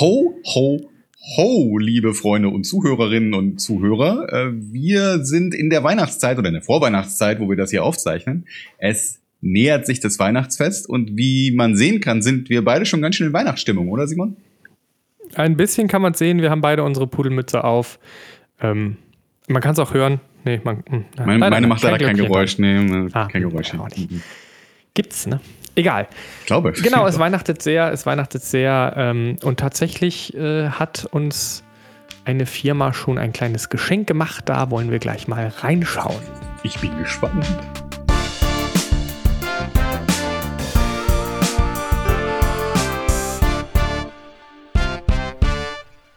Ho, ho, ho, liebe Freunde und Zuhörerinnen und Zuhörer. Äh, wir sind in der Weihnachtszeit oder in der Vorweihnachtszeit, wo wir das hier aufzeichnen. Es nähert sich das Weihnachtsfest und wie man sehen kann, sind wir beide schon ganz schön in Weihnachtsstimmung, oder Simon? Ein bisschen kann man sehen. Wir haben beide unsere Pudelmütze auf. Ähm, man kann es auch hören. Nee, man, mh, meine, meine macht leider kein Geräusch. Nee, ah, kein Geräusch. Gibt's, ne? Egal. Ich glaube. Genau, es weihnachtet sehr, es weihnachtet sehr. Ähm, und tatsächlich äh, hat uns eine Firma schon ein kleines Geschenk gemacht. Da wollen wir gleich mal reinschauen. Ich bin gespannt.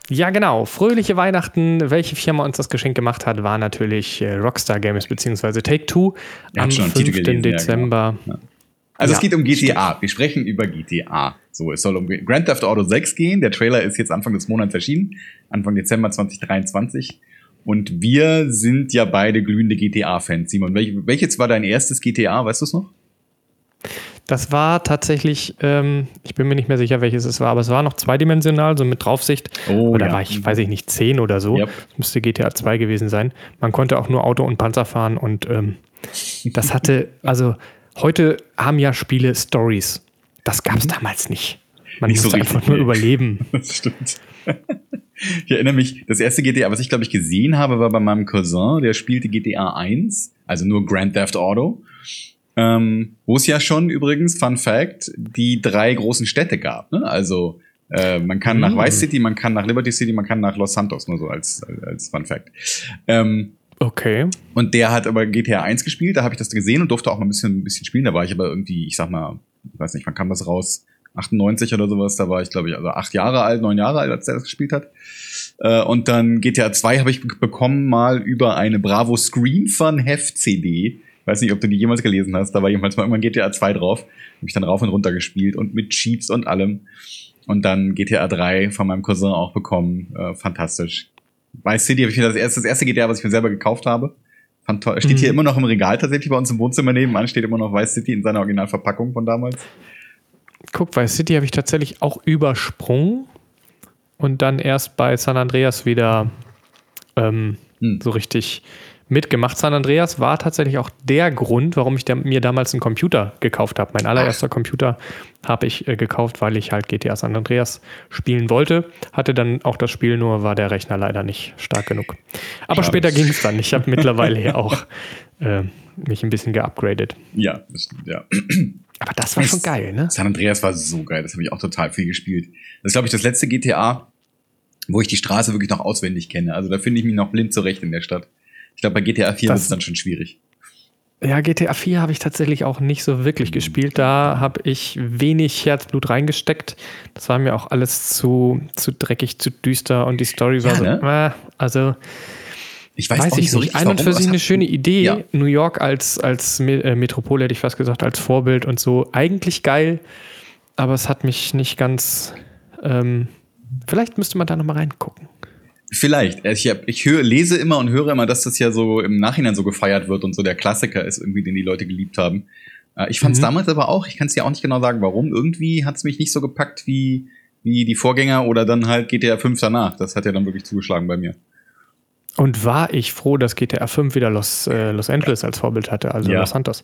Ja, genau. Fröhliche Weihnachten. Welche Firma uns das Geschenk gemacht hat, war natürlich äh, Rockstar Games bzw. Take-Two am 5. Gelesen, Dezember. Ja, genau. Also ja, es geht um GTA. Stimmt. Wir sprechen über GTA. So, es soll um Grand Theft Auto 6 gehen. Der Trailer ist jetzt Anfang des Monats erschienen, Anfang Dezember 2023. Und wir sind ja beide glühende GTA-Fans. Simon, welches war dein erstes GTA? Weißt du es noch? Das war tatsächlich, ähm, ich bin mir nicht mehr sicher, welches es war, aber es war noch zweidimensional, so mit Draufsicht. Oh, oder ja. war ich, weiß ich nicht, 10 oder so. Yep. Das müsste GTA 2 gewesen sein. Man konnte auch nur Auto und Panzer fahren und ähm, das hatte, also heute haben ja Spiele Stories. Das gab es mhm. damals nicht. Man nicht musste so einfach nur überleben. Das stimmt. Ich erinnere mich, das erste GTA, was ich glaube ich gesehen habe, war bei meinem Cousin, der spielte GTA 1, also nur Grand Theft Auto. Ähm, wo es ja schon übrigens, Fun Fact, die drei großen Städte gab. Ne? Also äh, man kann mm. nach Vice City, man kann nach Liberty City, man kann nach Los Santos, nur so als, als Fun Fact. Ähm, okay. Und der hat aber GTA 1 gespielt, da habe ich das gesehen und durfte auch mal ein bisschen, ein bisschen spielen. Da war ich aber irgendwie, ich sag mal, ich weiß nicht, wann kam das raus? 98 oder sowas, da war ich, glaube ich, also acht Jahre alt, neun Jahre alt, als der das gespielt hat. Äh, und dann GTA 2 habe ich bekommen mal über eine Bravo Screen Fun Heft CD Weiß nicht, ob du die jemals gelesen hast. Da war jemals mal irgendwann GTA 2 drauf. Habe ich dann rauf und runter gespielt und mit Cheats und allem. Und dann GTA 3 von meinem Cousin auch bekommen. Äh, fantastisch. Vice City habe ich mir das erste, das erste GTA, was ich mir selber gekauft habe. Fand Steht mhm. hier immer noch im Regal tatsächlich bei uns im Wohnzimmer nebenan. Steht immer noch Vice City in seiner Originalverpackung von damals. Guck, Vice City habe ich tatsächlich auch übersprungen und dann erst bei San Andreas wieder ähm, hm. so richtig mitgemacht. San Andreas war tatsächlich auch der Grund, warum ich mir damals einen Computer gekauft habe. Mein allererster Computer habe ich äh, gekauft, weil ich halt GTA San Andreas spielen wollte. Hatte dann auch das Spiel, nur war der Rechner leider nicht stark genug. Aber Schade. später ging es dann. Ich habe mittlerweile ja auch äh, mich ein bisschen geupgradet. Ja, das stimmt, ja. Aber das war schon geil, ne? San Andreas war so geil, das habe ich auch total viel gespielt. Das ist, glaube ich, das letzte GTA, wo ich die Straße wirklich noch auswendig kenne. Also da finde ich mich noch blind zurecht in der Stadt. Ich glaube, bei GTA 4 ist es dann schon schwierig. Ja, GTA 4 habe ich tatsächlich auch nicht so wirklich mhm. gespielt. Da habe ich wenig Herzblut reingesteckt. Das war mir auch alles zu, zu dreckig, zu düster und die Story war ja, so. Ne? Äh, also. Ich weiß, weiß auch nicht so richtig. Ein und für sich eine schöne Idee. Ja. New York als, als äh, Metropole, hätte ich fast gesagt, als Vorbild und so. Eigentlich geil, aber es hat mich nicht ganz. Ähm, vielleicht müsste man da nochmal reingucken. Vielleicht. Ich, hab, ich höre, lese immer und höre immer, dass das ja so im Nachhinein so gefeiert wird und so der Klassiker ist irgendwie, den die Leute geliebt haben. Äh, ich fand es mhm. damals aber auch, ich kann es ja auch nicht genau sagen, warum. Irgendwie hat es mich nicht so gepackt wie, wie die Vorgänger oder dann halt GTA 5 danach. Das hat ja dann wirklich zugeschlagen bei mir. Und war ich froh, dass GTA 5 wieder Los, äh, Los Angeles als Vorbild hatte, also ja. Los Santos.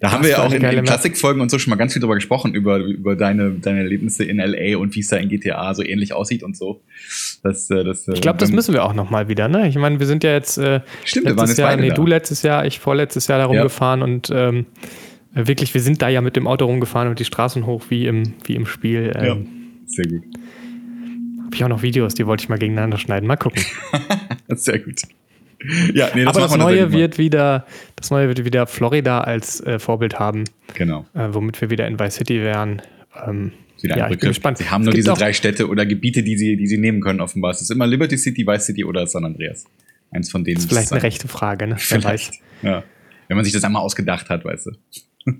Da haben wir ja auch in den Klassikfolgen und so schon mal ganz viel drüber gesprochen, über, über deine, deine Erlebnisse in LA und wie es da in GTA so ähnlich aussieht und so. Das, äh, das, äh, ich glaube, das müssen wir auch noch mal wieder, ne? Ich meine, wir sind ja jetzt, äh, Stimmt, wir waren jetzt Jahr, nee, da. du letztes Jahr, ich vorletztes Jahr da rumgefahren ja. und ähm, wirklich, wir sind da ja mit dem Auto rumgefahren und die Straßen hoch wie im, wie im Spiel. Ähm, ja, sehr gut. Habe ich auch noch Videos, die wollte ich mal gegeneinander schneiden. Mal gucken. sehr gut. Ja, nee, das Aber das Neue wird wieder, das Neue wird wieder Florida als äh, Vorbild haben. Genau. Äh, womit wir wieder in Vice City wären. Ähm, ja, ich bin gespannt. Sie haben nur diese drei Städte oder Gebiete, die sie, die sie nehmen können, offenbar. Es ist immer Liberty City, Vice City oder San Andreas. Eins von denen. Das ist vielleicht eine rechte Frage, ne? Vielleicht. Ja. Wenn man sich das einmal ausgedacht hat, weißt du.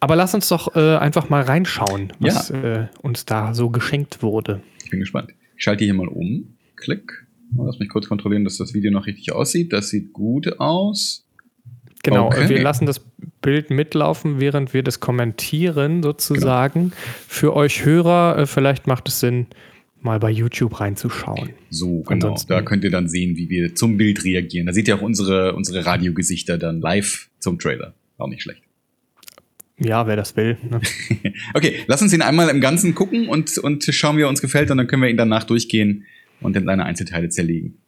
Aber lass uns doch äh, einfach mal reinschauen, was ja. äh, uns da so geschenkt wurde. Ich bin gespannt. Ich schalte hier mal um. Klick. Lass mich kurz kontrollieren, dass das Video noch richtig aussieht. Das sieht gut aus. Genau, Okay. wir lassen das Bild mitlaufen, während wir das kommentieren, sozusagen. Für euch Hörer, äh, vielleicht macht es Sinn, mal bei YouTube reinzuschauen. So, genau. Ansonsten- Da könnt ihr dann sehen, wie wir zum Bild reagieren. Da seht ihr auch unsere, unsere Radiogesichter dann live zum Trailer. Auch nicht schlecht. Ja, wer das will. Ne? Okay, lass uns ihn einmal im Ganzen gucken und, und schauen, wie er uns gefällt. Und dann können wir ihn danach durchgehen und in seine Einzelteile zerlegen.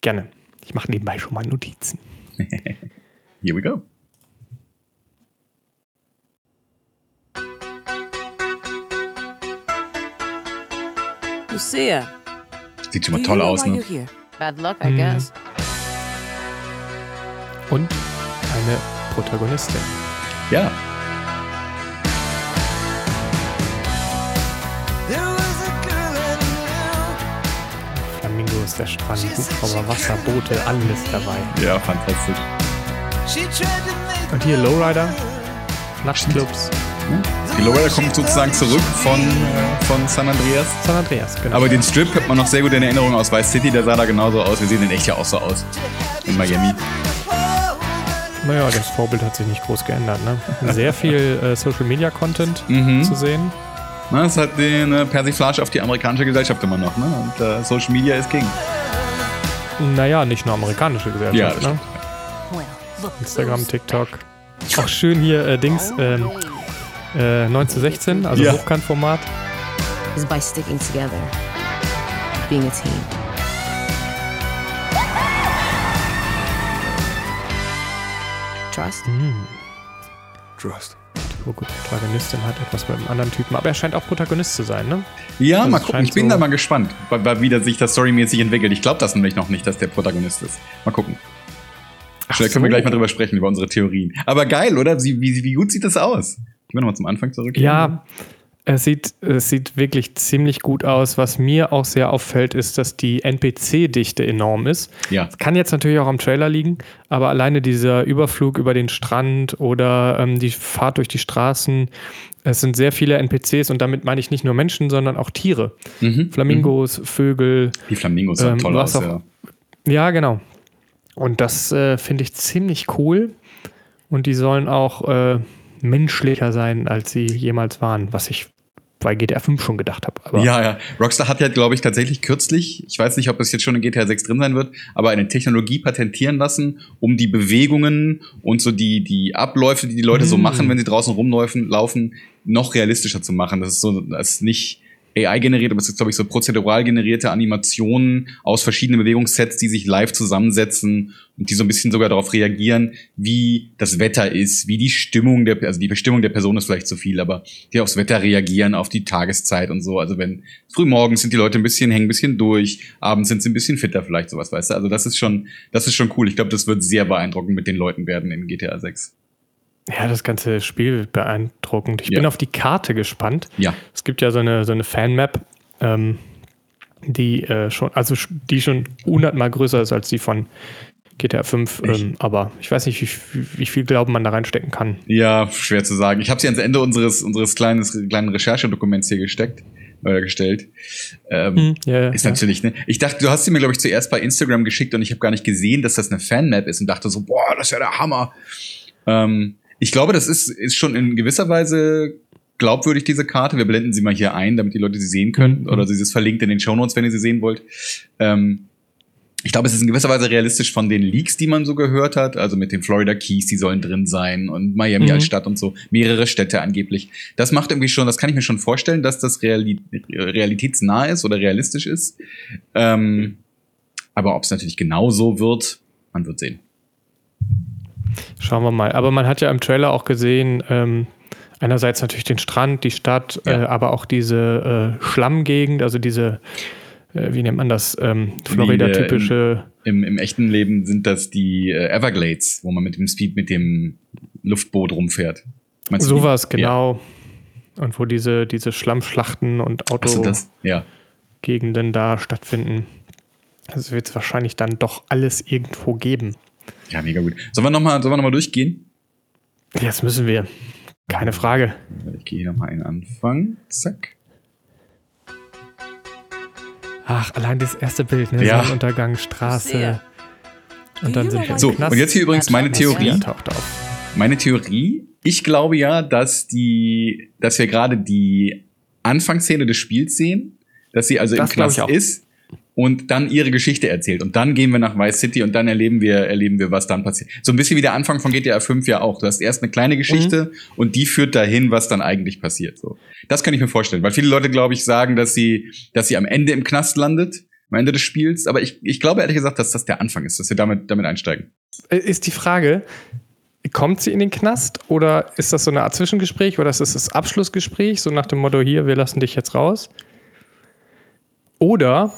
Gerne. Ich mache nebenbei schon mal Notizen. Here we go. Lucia. Sieht schon mal toll aus, ne? Bad luck, I Mm. guess. Und eine Protagonistin. Ja. Der Strand, Hubschrauber, Wasserboote, alles dabei. Ja, fantastisch. Und hier Lowrider, Nachtclubs, Die Lowrider kommt sozusagen zurück von, äh, von San Andreas. San Andreas, genau. Aber den Strip hat man noch sehr gut in Erinnerung aus Vice City. Der sah da genauso aus. Wir sehen in echt ja auch so aus. In Miami. naja, das Vorbild hat sich nicht groß geändert. Ne? Sehr viel äh, Social Media Content Mhm. zu sehen. Na, das hat den äh, Persiflage auf die amerikanische Gesellschaft immer noch. Ne? Und äh, Social Media ist King. Naja, nicht nur amerikanische Gesellschaft. Ja, das ne? Instagram, TikTok. Auch schön hier äh, Dings, ähm, äh, 9 zu 16, also Ja. Hochkantformat. Is by sticking together, being a team. Trust? Trust. Oh gut, Protagonistin hat etwas mit einem anderen Typen, aber er scheint auch Protagonist zu sein, ne? Ja, Also mal gucken. Ich bin so- da mal gespannt, wie das sich das storymäßig entwickelt. Ich glaube das nämlich noch nicht, dass der Protagonist ist. Mal gucken. Vielleicht können wir so. gleich mal drüber sprechen, über unsere Theorien. Aber geil, oder? Wie, wie, wie gut sieht das aus? Ich will nochmal zum Anfang zurück. Ja, es sieht, es sieht wirklich ziemlich gut aus. Was mir auch sehr auffällt, ist, dass die NPC-Dichte enorm ist. Ja. Kann jetzt natürlich auch am Trailer liegen, aber alleine dieser Überflug über den Strand oder ähm, die Fahrt durch die Straßen, es sind sehr viele NPCs und damit meine ich nicht nur Menschen, sondern auch Tiere. Mhm. Flamingos, Vögel. Die Flamingos sahen Ähm, toll aus, auch- ja. Ja, genau. Und das äh, finde ich ziemlich cool. Und die sollen auch äh, menschlicher sein, als sie jemals waren, was ich bei GTA 5 schon gedacht habe. Ja, ja. Rockstar hat ja, glaube ich, tatsächlich kürzlich, ich weiß nicht, ob es jetzt schon in GTA 6 drin sein wird, aber eine Technologie patentieren lassen, um die Bewegungen und so die, die Abläufe, die die Leute so Mm. machen, wenn sie draußen rumlaufen, laufen, noch realistischer zu machen. Das ist so, das ist nicht AI generiert, aber es ist, glaube ich, so prozedural generierte Animationen aus verschiedenen Bewegungssets, die sich live zusammensetzen und die so ein bisschen sogar darauf reagieren, wie das Wetter ist, wie die Stimmung der, also die Bestimmung der Person ist vielleicht zu viel, aber die aufs Wetter reagieren, auf die Tageszeit und so. Also wenn früh morgens sind die Leute ein bisschen, hängen ein bisschen durch, abends sind sie ein bisschen fitter vielleicht, sowas, weißt du. Also das ist schon, das ist schon cool. Ich glaube, das wird sehr beeindruckend mit den Leuten werden in GTA 6. ja, das ganze Spiel wird beeindruckend. Ich Ja. bin auf die Karte gespannt. Ja. Es gibt ja so eine, so eine Fanmap, ähm, die äh, schon, also die schon hundertmal größer ist als die von GTA 5. Echt? Ähm, aber ich weiß nicht, wie, wie viel Glauben man da reinstecken kann. Ja, schwer zu sagen. Ich habe sie ans Ende unseres, unseres kleines, kleinen Recherchedokuments hier gesteckt, äh, gestellt. Ähm, Hm, ja, ja, Ist ja. natürlich, ne? Ich dachte, du hast sie mir, glaube ich, zuerst bei Instagram geschickt und ich habe gar nicht gesehen, dass das eine Fanmap ist und dachte so, boah, das ist ja der Hammer. Ähm, ich glaube, das ist, ist schon in gewisser Weise glaubwürdig, diese Karte. Wir blenden sie mal hier ein, damit die Leute sie sehen können. Mhm. Oder sie ist verlinkt in den Shownotes, wenn ihr sie sehen wollt. Ähm, ich glaube, es ist in gewisser Weise realistisch von den Leaks, die man so gehört hat. Also mit den Florida Keys, die sollen drin sein und Miami Mhm. als Stadt und so. Mehrere Städte angeblich. Das macht irgendwie schon, das kann ich mir schon vorstellen, dass das reali realitätsnah ist oder realistisch ist. Ähm, aber ob es natürlich genau so wird, man wird sehen. Schauen wir mal. Aber man hat ja im Trailer auch gesehen, ähm, einerseits natürlich den Strand, die Stadt, Ja. äh, aber auch diese äh, Schlammgegend, also diese, äh, wie nennt man das, ähm, Florida-typische. Im, Im echten Leben sind das die äh, Everglades, wo man mit dem Speed, mit dem Luftboot rumfährt. Meinst? Sowas, Ja. genau. Und wo diese, diese Schlammschlachten und das? Ja. Autogegenden da stattfinden. Das wird es wahrscheinlich dann doch alles irgendwo geben. Ja, mega gut. Sollen wir nochmal noch mal durchgehen? Jetzt müssen wir. Keine Frage. Ich gehe hier nochmal einen Anfang. Zack. Ach, allein das erste Bild, ne? Ja. Sonnenuntergang, Straße. Und dann sind wir So, Knast. und jetzt hier übrigens meine Theorie. Ja, taucht auf. Meine Theorie, ich glaube ja, dass die, dass wir gerade die Anfangsszene des Spiels sehen, dass sie also Das im Knast auch. ist und dann ihre Geschichte erzählt. Und dann gehen wir nach Vice City und dann erleben wir, erleben wir, was dann passiert. So ein bisschen wie der Anfang von GTA 5 ja auch. Du hast erst eine kleine Geschichte Mhm. und die führt dahin, was dann eigentlich passiert. So. Das kann ich mir vorstellen. Weil viele Leute, glaube ich, sagen, dass sie, dass sie am Ende im Knast landet, am Ende des Spiels. Aber ich, ich glaube ehrlich gesagt, dass das der Anfang ist, dass wir damit, damit einsteigen. Äh, Ist die Frage, kommt sie in den Knast oder ist das so eine Art Zwischengespräch oder ist das das Abschlussgespräch, so nach dem Motto, hier, wir lassen dich jetzt raus? Oder,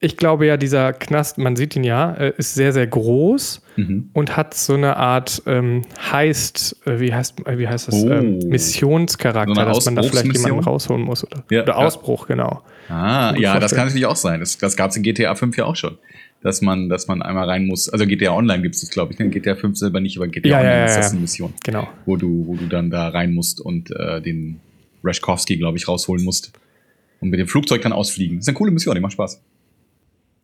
ich glaube ja, dieser Knast, man sieht ihn ja, äh, ist sehr, sehr groß Mhm. und hat so eine Art ähm, heißt, äh, wie heißt, äh, wie heißt das, Oh. ähm, Missionscharakter, So dass man da vielleicht jemanden rausholen muss. Oder, Ja, oder ja. Ausbruch, genau. Ah, ja, das vorstellen. kann natürlich auch sein. Das, das gab es in GTA 5 ja auch schon. Dass man, dass man einmal rein muss. Also GTA Online gibt es das, glaube ich. Ne? GTA 5 selber nicht, aber GTA Ja, Online ja, ist ja, das ja. eine Mission, Genau. wo du, wo du dann da rein musst und äh, den Rashkovsky, glaube ich, rausholen musst. Und mit dem Flugzeug dann ausfliegen. Das ist eine coole Mission, die macht Spaß.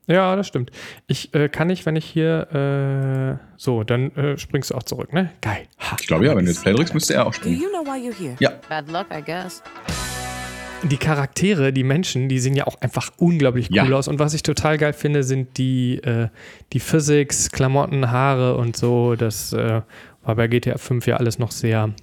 Ja, das stimmt. Ich äh, kann nicht, wenn ich hier äh, so, dann äh, springst du auch zurück, ne? Geil. Ha. Ich glaube ja, wenn du jetzt Play drückst, müsste er auch Do springen. you know why you're here? Ja, Bad luck, I guess. Die Charaktere, die Menschen, die sehen ja auch einfach unglaublich cool Ja. aus. Und was ich total geil finde, sind die, äh, die Physics, Klamotten, Haare und so. Das äh, war bei GTA 5 ja alles noch sehr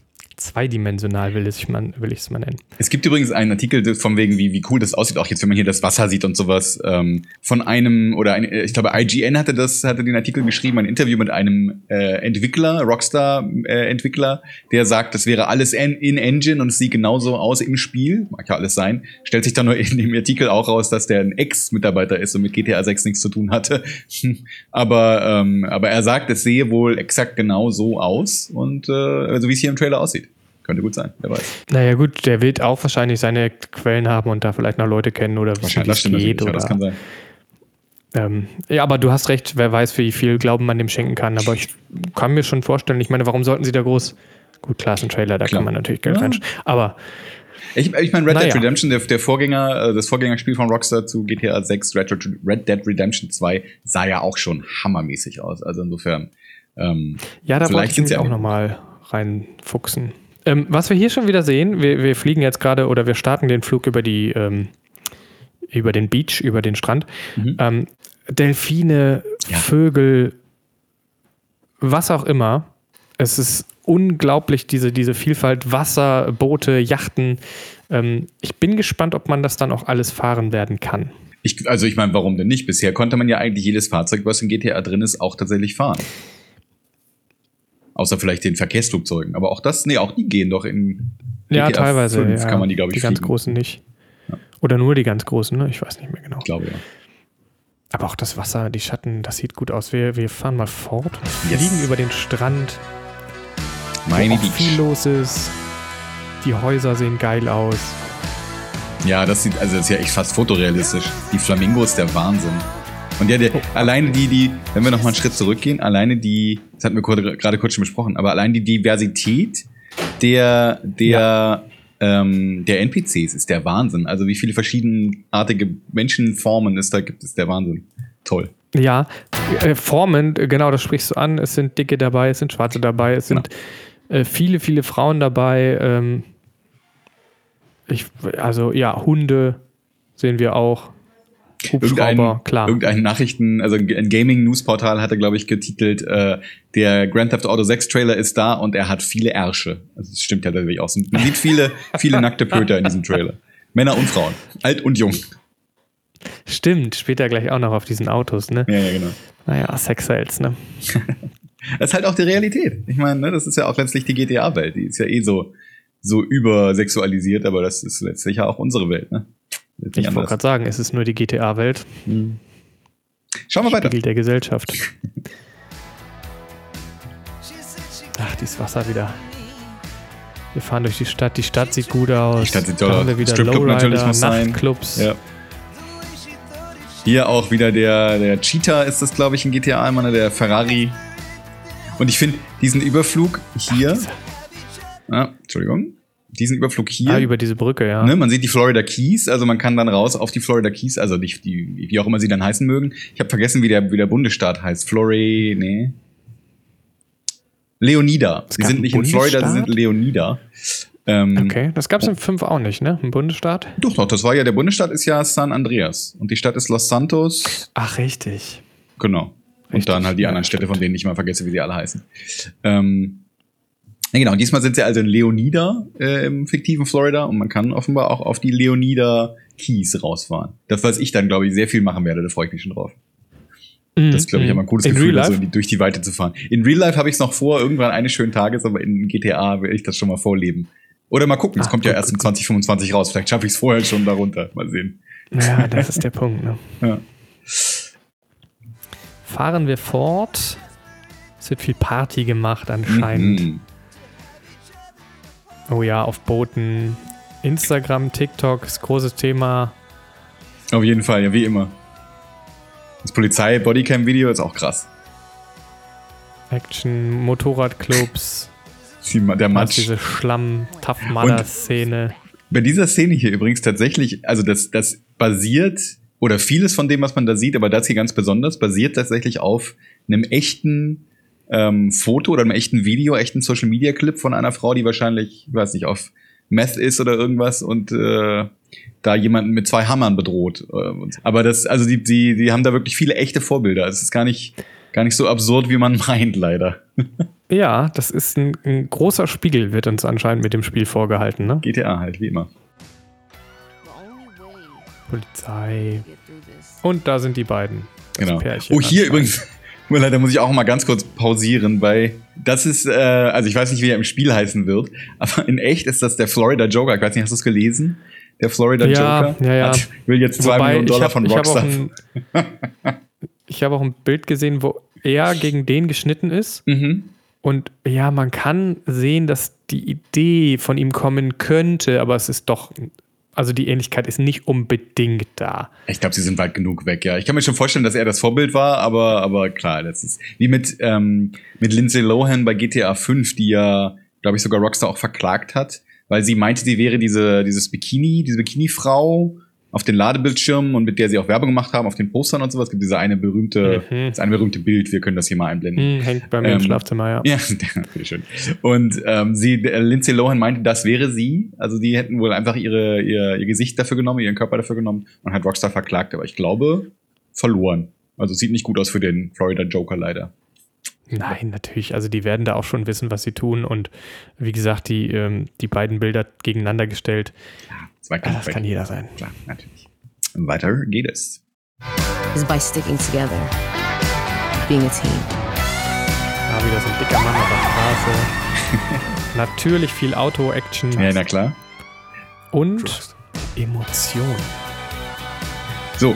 zweidimensional, will ich es mal nennen. Es gibt übrigens einen Artikel von wegen, wie, wie cool das aussieht, auch jetzt, wenn man hier das Wasser sieht und sowas, ähm, von einem, oder ein, ich glaube, IGN hatte das, hatte den Artikel geschrieben, ein Interview mit einem äh, Entwickler, Rockstar-Entwickler, der sagt, das wäre alles in, in Engine und es sieht genauso aus im Spiel, mag ja alles sein, stellt sich dann nur in dem Artikel auch raus, dass der ein Ex-Mitarbeiter ist und mit GTA 6 nichts zu tun hatte. aber, ähm, aber er sagt, es sehe wohl exakt genau so aus und äh, also wie es hier im Trailer aussieht. Könnte gut sein, wer weiß. Naja, gut, der wird auch wahrscheinlich seine Quellen haben und da vielleicht noch Leute kennen oder wissen, wie es geht. ja, Oder, das kann sein. Ähm, ja, aber du hast recht, wer weiß, wie viel Glauben man dem schenken kann. Aber ich kann mir schon vorstellen, ich meine, warum sollten sie da groß. Gut, klar, ist ein Trailer, da Klar. kann man natürlich Geld Ja. reinschauen. Aber Ich, ich meine, Red Dead Naja. Redemption, der, der Vorgänger, äh, das Vorgängerspiel von Rockstar zu GTA 6, Red, Red Dead Redemption 2, sah ja auch schon hammermäßig aus. Also insofern. Ähm, ja, da wollte Vielleicht ich ja auch auch- nochmal reinfuchsen. Ähm, was wir hier schon wieder sehen, wir, wir fliegen jetzt gerade oder wir starten den Flug über die ähm, über den Beach, über den Strand. Mhm. Ähm, Delfine, Ja. Vögel, was auch immer. Es ist unglaublich, diese, diese Vielfalt, Wasser, Boote, Yachten. Ähm, ich bin gespannt, ob man das dann auch alles fahren werden kann. ich, also ich meine, warum denn nicht? Bisher konnte man ja eigentlich jedes Fahrzeug, was in GTA drin ist, auch tatsächlich fahren. Außer vielleicht den Verkehrsflugzeugen. Aber auch das, nee, auch die gehen doch in Ja, GTA teilweise. 5 ja, kann man die, glaube ich, Die ganz fliegen. großen nicht. Oder nur die ganz großen, ne? Ich weiß nicht mehr genau. Ich glaube, ja. Aber auch das Wasser, die Schatten, das sieht gut aus. Wir, wir fahren mal fort und Yes. fliegen über den Strand, Miami wo viel los ist. Die Häuser sehen geil aus. Ja, das sieht, also das ist ja echt fast fotorealistisch. Die Flamingos, der Wahnsinn. Und ja, der, alleine die, die, wenn wir noch mal einen Schritt zurückgehen, alleine die, das hatten wir gerade kurz schon besprochen, aber allein die Diversität der, der, ähm, der NPCs ist der Wahnsinn. Also wie viele verschiedenartige Menschenformen es da gibt, ist der Wahnsinn. Toll. Ja, äh, Formen, äh, genau, das sprichst du an. Es sind Dicke dabei, es sind Schwarze dabei, es sind Genau. äh, viele, viele Frauen dabei. Ähm, ich, also ja, Hunde sehen wir auch. Hubschrauber, Irgendein, klar. irgendein Nachrichten, also ein Gaming-News-Portal hatte, glaube ich, getitelt, äh, der Grand Theft Auto 6 Trailer ist da und er hat viele Ärsche. Also das stimmt ja tatsächlich auch. Man sieht viele, viele nackte Pöter in diesem Trailer. Männer und Frauen. Alt und jung. Stimmt, später gleich auch noch auf diesen Autos, ne? Ja, ja, genau. Naja, Sex Sales, ne? Das ist halt auch die Realität. Ich meine, ne, das ist ja auch letztlich die GTA-Welt. Die ist ja eh so, so übersexualisiert, aber das ist letztlich ja auch unsere Welt, ne? Ich wollte gerade sagen, es ist nur die GTA-Welt, Schauen wir weiter. Spiegel der Gesellschaft. Ach, dieses Wasser wieder. Wir fahren durch die Stadt. Die Stadt sieht gut aus. Die Stadt sieht toll Da aus. haben wir wieder Stripclub Lowrider, natürlich muss sein. Nachtclubs. Ja. Hier auch wieder der, der Cheetah ist das, glaube ich, in GTA einmal, ne, der Ferrari. Und ich finde diesen Überflug hier. Diese- Ah, Entschuldigung. Diesen Überflug hier. Ah, über diese Brücke, ja. Ne, man sieht die Florida Keys, also man kann dann raus auf die Florida Keys, also die, die wie auch immer sie dann heißen mögen. Ich habe vergessen, wie der, wie der Bundesstaat heißt. Flori, nee. Leonida. Sie sind nicht in Florida, sie sind? Leonida. Ähm, Okay, das gab es in 5 auch nicht, ne? Ein Bundesstaat? Doch, doch, das war ja, der Bundesstaat ist ja San Andreas. Und die Stadt ist Los Santos. Ach, richtig. Genau. Und Richtig, dann halt die ja, anderen Städte, stimmt. von denen ich mal vergesse, wie sie alle heißen. Ähm, ja, genau, diesmal sind sie also in Leonida äh, im fiktiven Florida und man kann offenbar auch auf die Leonida Keys rausfahren. Das, was ich dann, glaube ich, sehr viel machen werde, da freue ich mich schon drauf. Das ist, glaube ich, immer ein cooles Mhm. In Gefühl, Real so Life? in die, durch die Weite zu fahren. In Real Life habe ich es noch vor, irgendwann eines schönen Tages, aber in GTA will ich das schon mal vorleben. Oder mal gucken, es Ah, kommt ja gut, erst in gut, 2025 raus. Vielleicht schaffe ich es vorher schon darunter. Mal sehen. Ja, das ist der Punkt, ne? Ja. Fahren wir fort. Es wird viel Party gemacht anscheinend. Mhm. Oh ja, auf Booten. Instagram, TikTok ist großes Thema. Auf jeden Fall, ja, wie immer. Das Polizei-Bodycam-Video ist auch krass. Action, Motorradclubs, Der Matsch. diese Schlamm-Tough-Mudder-Szene. Bei dieser Szene hier übrigens tatsächlich, also das, das basiert, oder vieles von dem, was man da sieht, aber das hier ganz besonders, basiert tatsächlich auf einem echten ähm, Foto oder einem echten Video, echten Social-Media-Clip von einer Frau, die wahrscheinlich, ich weiß nicht, auf Meth ist oder irgendwas und äh, da jemanden mit zwei Hammern bedroht. Äh, aber das, also die, die, die haben da wirklich viele echte Vorbilder. Es ist gar nicht, gar nicht so absurd, wie man meint, leider. Ja, das ist ein, ein großer Spiegel, wird uns anscheinend mit dem Spiel vorgehalten, ne? GTA halt, wie immer. Polizei. Und da sind die beiden. Das Genau. Pärchen Oh, hier anscheinend. übrigens, leid, da muss ich auch mal ganz kurz pausieren, weil das ist, äh, also ich weiß nicht, wie er im Spiel heißen wird, aber in echt ist das der Florida Joker. Ich weiß nicht, hast du es gelesen? Der Florida Ja, Joker ja, ja. Hat, will jetzt zwei Wobei, Millionen Dollar hab- von ich auch Rockstar. Ich habe auch ein Bild gesehen, wo er gegen den geschnitten ist. mhm. Und ja, man kann sehen, dass die Idee von ihm kommen könnte, aber es ist doch, also die Ähnlichkeit ist nicht unbedingt da. Ich glaube, sie sind weit genug weg, ja. Ich kann mir schon vorstellen, dass er das Vorbild war, aber, aber klar, das ist wie mit, ähm, mit Lindsay Lohan bei GTA 5, die ja, glaube ich, sogar Rockstar auch verklagt hat, weil sie meinte, sie wäre diese, dieses Bikini, diese Bikini-Frau auf den Ladebildschirmen und mit der sie auch Werbung gemacht haben, auf den Postern und sowas. Es gibt diese eine berühmte, Mhm. das eine berühmte Bild, wir können das hier mal einblenden. Hm, hängt bei mir im Ähm, Schlafzimmer, ja. Ja, bitteschön. Und ähm, sie, äh, Lindsay Lohan meinte, das wäre sie. Also die hätten wohl einfach ihre, ihr, ihr Gesicht dafür genommen, ihren Körper dafür genommen und hat Rockstar verklagt. Aber ich glaube, verloren. Also sieht nicht gut aus für den Florida Joker leider. Nein, natürlich. Also die werden da auch schon wissen, was sie tun. Und wie gesagt, die, ähm, die beiden Bilder gegeneinander gestellt, Zwei ja, das kann jeder sein. Klar, natürlich. Weiter geht es. is by sticking together, being a team. Da wieder so ein dicker Mann auf der Straße. Natürlich viel Auto-Action Ja, na klar. und Emotion. So,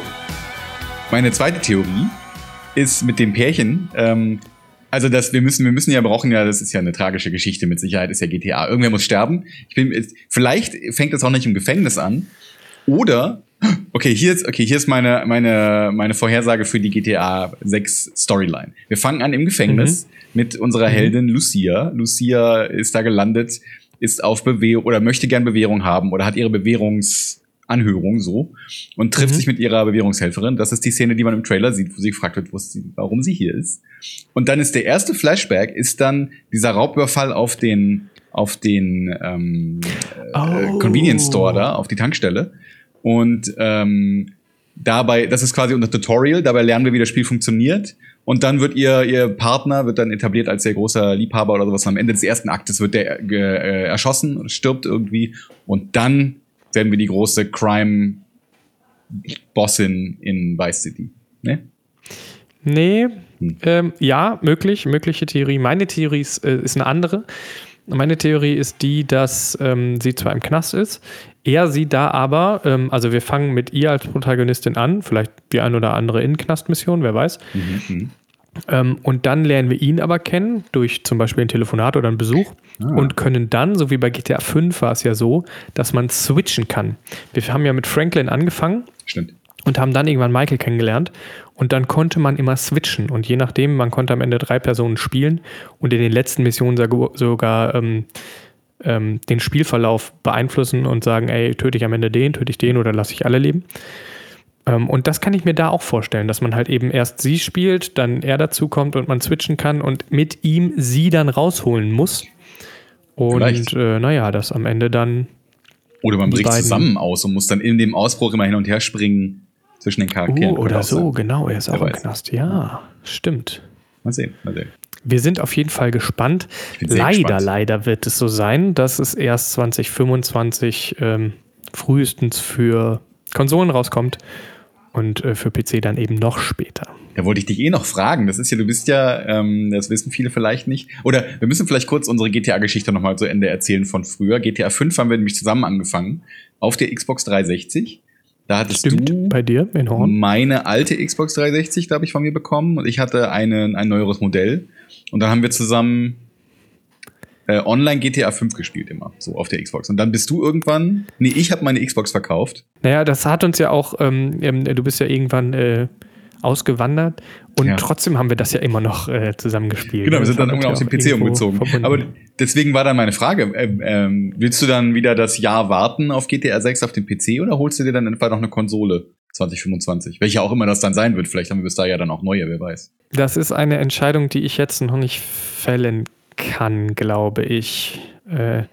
meine zweite Theorie ist mit dem Pärchen. Ähm, also das, wir müssen, wir müssen ja brauchen ja, das ist ja eine tragische Geschichte mit Sicherheit, ist ja GTA. Irgendwer muss sterben. Ich bin, vielleicht fängt es auch nicht im Gefängnis an. Oder, okay, hier ist, okay, hier ist meine, meine, meine Vorhersage für die GTA 6 Storyline. Wir fangen an im Gefängnis mit unserer Heldin Lucia. Lucia ist da gelandet, ist auf Bewährung oder möchte gern Bewährung haben oder hat ihre Bewährungsanhörung so und trifft Mhm. sich mit ihrer Bewährungshelferin. Das ist die Szene, die man im Trailer sieht, wo sie gefragt wird, sie, warum sie hier ist. Und dann ist der erste Flashback, ist dann dieser Raubüberfall auf den, auf den ähm, äh, Oh. Convenience Store da, auf die Tankstelle. Und ähm, dabei, das ist quasi unser Tutorial, dabei lernen wir, wie das Spiel funktioniert. Und dann wird ihr, ihr Partner wird dann etabliert als sehr großer Liebhaber oder sowas. Und am Ende des ersten Aktes wird der ge, äh, erschossen und stirbt irgendwie. Und dann werden wir die große Crime-Bossin in Vice City. Ne? Nee, Hm. ähm, ja, möglich, mögliche Theorie. Meine Theorie ist, äh, ist eine andere. Meine Theorie ist die, dass ähm, sie zwar im Knast ist, er sie da aber, ähm, also wir fangen mit ihr als Protagonistin an, vielleicht die ein oder andere In-Knast-Mission, wer weiß. Mhm. Ähm, und dann lernen wir ihn aber kennen, durch zum Beispiel ein Telefonat oder einen Besuch. Ah. Und können dann, so wie bei GTA 5 war es ja so, dass man switchen kann. Wir haben ja mit Franklin angefangen Stimmt. und haben dann irgendwann Michael kennengelernt. Und dann konnte man immer switchen. Und je nachdem, man konnte am Ende drei Personen spielen und in den letzten Missionen sogar, ähm, ähm, den Spielverlauf beeinflussen und sagen, ey, töte ich am Ende den, töte ich den oder lasse ich alle leben. Ähm, und das kann ich mir da auch vorstellen, dass man halt eben erst sie spielt, dann er dazu kommt und man switchen kann und mit ihm sie dann rausholen muss. Und äh, naja, das am Ende dann. Oder man bricht zusammen aus und muss dann in dem Ausbruch immer hin und her springen zwischen den Charakteren. Uh, oder so, sein. genau, er ist Wer auch weiß. im Knast. Ja, stimmt. Mal sehen, mal sehen. Wir sind auf jeden Fall gespannt. Leider, gespannt. leider wird es so sein, dass es erst 2025 ähm, frühestens für Konsolen rauskommt und äh, für PC dann eben noch später. Da wollte ich dich eh noch fragen. Das ist ja, du bist ja, ähm, das wissen viele vielleicht nicht. Oder wir müssen vielleicht kurz unsere GTA-Geschichte nochmal zu Ende erzählen von früher. GTA 5 haben wir nämlich zusammen angefangen auf der Xbox 360. Da hattest Stimmt, du bei dir in Horn. meine alte Xbox 360, da habe ich von mir bekommen und ich hatte eine, ein neueres Modell. Und dann haben wir zusammen äh, online GTA 5 gespielt immer, so auf der Xbox. Und dann bist du irgendwann, nee, ich habe meine Xbox verkauft. Naja, das hat uns ja auch, ähm, ähm du bist ja irgendwann äh, ausgewandert und ja. trotzdem haben wir das ja immer noch äh, zusammengespielt. Genau, wir sind dann irgendwann auf den PC umgezogen. Verbunden. Aber deswegen war dann meine Frage, ähm, ähm, willst du dann wieder das Jahr warten auf GTA 6 auf dem PC oder holst du dir dann einfach noch eine Konsole 2025? Welche auch immer das dann sein wird. Vielleicht haben wir bis da ja dann auch neue, wer weiß. Das ist eine Entscheidung, die ich jetzt noch nicht fällen kann, glaube ich. Äh,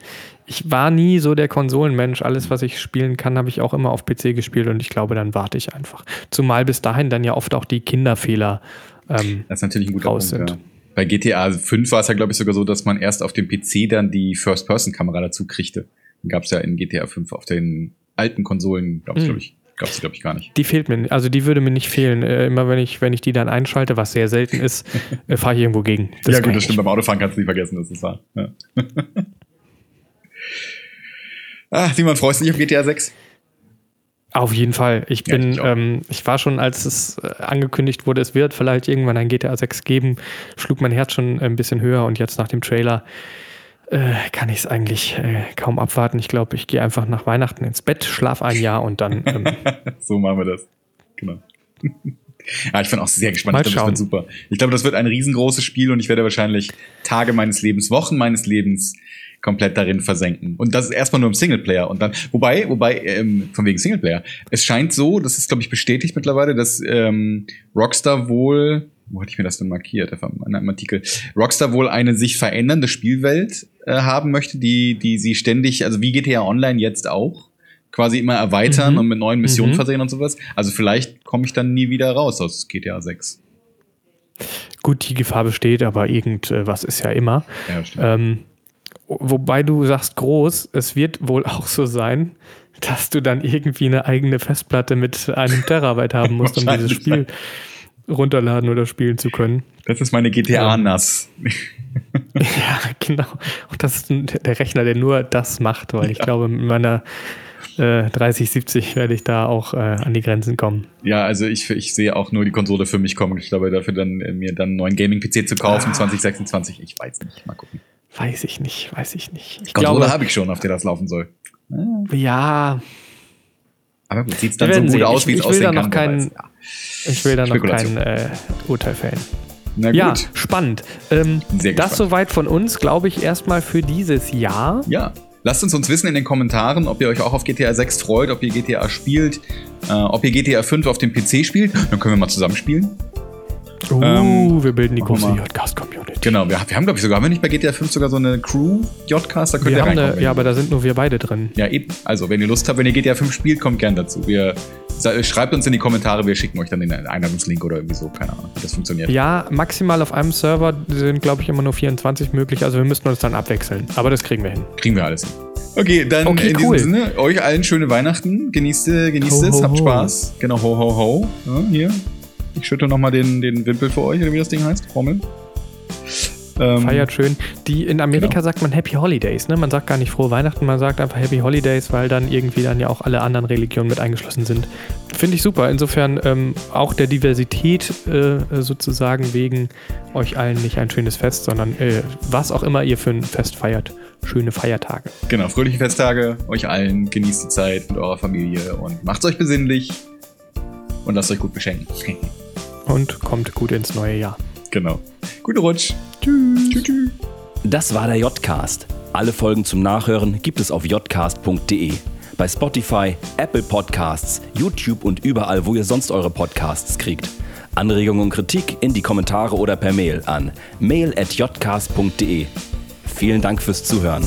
ich war nie so der Konsolenmensch. Alles, was ich spielen kann, habe ich auch immer auf PC gespielt und ich glaube, dann warte ich einfach. Zumal bis dahin dann ja oft auch die Kinderfehler ähm, das ist natürlich ein guter raus Punkt, sind. Ja. Bei GTA 5 war es ja, glaube ich, sogar so, dass man erst auf dem PC dann die First-Person-Kamera dazu kriegte. Dann gab es ja in GTA 5 auf den alten Konsolen, glaube ich, hm. glaube ich, Gab es, glaube ich, gar nicht. Die fehlt mir, also die würde mir nicht fehlen. Äh, immer wenn ich, wenn ich die dann einschalte, was sehr selten ist, äh, fahre ich irgendwo gegen. Das ja, gut, das stimmt. Beim Autofahren kannst du nicht vergessen, das ist wahr. Ja. ah, Simon, freust du dich auf GTA 6? Auf jeden Fall. Ich bin, ja, ich, ähm, ich, war schon, als es äh, angekündigt wurde, es wird vielleicht irgendwann ein GTA 6 geben, schlug mein Herz schon ein bisschen höher und jetzt nach dem Trailer äh, kann ich es eigentlich äh, kaum abwarten. Ich glaube, ich gehe einfach nach Weihnachten ins Bett, schlaf ein Jahr und dann. Ähm, so machen wir das. Genau. Ja, ich bin auch sehr gespannt. Mal ich glaube, das wird super. Ich glaube, das wird ein riesengroßes Spiel und ich werde wahrscheinlich Tage meines Lebens, Wochen meines Lebens komplett darin versenken. Und das ist erstmal nur im Singleplayer. Und dann, wobei, wobei, ähm, von wegen Singleplayer, es scheint so, das ist, glaube ich, bestätigt mittlerweile, dass ähm, Rockstar wohl wo hatte ich mir das denn markiert, in einem Artikel, Rockstar wohl eine sich verändernde Spielwelt äh, haben möchte, die, die sie ständig, also wie GTA Online jetzt auch, quasi immer erweitern mhm. und mit neuen Missionen mhm. versehen und sowas. Also vielleicht komme ich dann nie wieder raus aus GTA 6. Gut, die Gefahr besteht, aber irgendwas ist ja immer. Ja, stimmt. Ähm, wobei du sagst groß, es wird wohl auch so sein, dass du dann irgendwie eine eigene Festplatte mit einem Terabyte haben musst, um dieses Spiel runterladen oder spielen zu können. Das ist meine GTA-NAS. ja, genau. Und das ist der Rechner, der nur das macht, weil ich ja. glaube, mit meiner äh, 3070 werde ich da auch äh, an die Grenzen kommen. Ja, also ich, ich sehe auch nur die Konsole für mich kommen. Ich glaube, dafür dann äh, mir dann einen neuen Gaming-PC zu kaufen, ah. 2026, ich weiß nicht. Mal gucken. Weiß ich nicht, weiß ich nicht. Ich Konsole habe ich schon, auf der das laufen soll. Ja. Aber gut, sieht es dann so gut sehen. aus, wie es aussehen kann. Kein, ja. Ich will da noch kein äh, Urteil fällen. Na gut. Ja, spannend. Ähm, das soweit von uns, glaube ich, erstmal für dieses Jahr. Ja. Lasst uns uns wissen in den Kommentaren, ob ihr euch auch auf GTA 6 freut, ob ihr GTA spielt, äh, ob ihr GTA 5 auf dem PC spielt. Dann können wir mal zusammen spielen. Uh, ähm, wir bilden die große Jodcast-Community. Genau, wir, wir haben, glaube ich, sogar, haben wir nicht bei GTA 5 sogar so eine Crew Jodcast, da könnt wir ihr reinkommen. Eine, ja, aber da sind nur wir beide drin. Ja, eben. Also, wenn ihr Lust habt, wenn ihr GTA 5 spielt, kommt gern dazu. Wir, schreibt uns in die Kommentare, wir schicken euch dann den Einladungslink oder irgendwie so. Keine Ahnung, wie das funktioniert. Ja, maximal auf einem Server sind, glaube ich, immer nur 24 möglich. Also, wir müssten uns dann abwechseln. Aber das kriegen wir hin. Kriegen wir alles hin. Okay, dann okay, in cool. diesem Sinne, euch allen schöne Weihnachten. Genießt, genießt ho, es, ho, habt ho. Spaß. Genau, ho, ho, ho. Ja, hier, ich schütte nochmal den, den Wimpel für euch, oder wie das Ding heißt. Formel. Ähm, Feiert schön. Die, in Amerika genau. sagt man Happy Holidays, ne? Man sagt gar nicht frohe Weihnachten, man sagt einfach Happy Holidays, weil dann irgendwie dann ja auch alle anderen Religionen mit eingeschlossen sind. Finde ich super. Insofern ähm, auch der Diversität äh, sozusagen wegen euch allen nicht ein schönes Fest, sondern äh, was auch immer ihr für ein Fest feiert. Schöne Feiertage. Genau, fröhliche Festtage euch allen. Genießt die Zeit mit eurer Familie und macht euch besinnlich und lasst euch gut beschenken. Und kommt gut ins neue Jahr. Genau. Guten Rutsch. Tschüss. Tschüss. Das war der J-Cast. Alle Folgen zum Nachhören gibt es auf jcast.de, bei Spotify, Apple Podcasts, YouTube und überall, wo ihr sonst eure Podcasts kriegt. Anregungen und Kritik in die Kommentare oder per Mail an mail@jcast.de. Vielen Dank fürs Zuhören.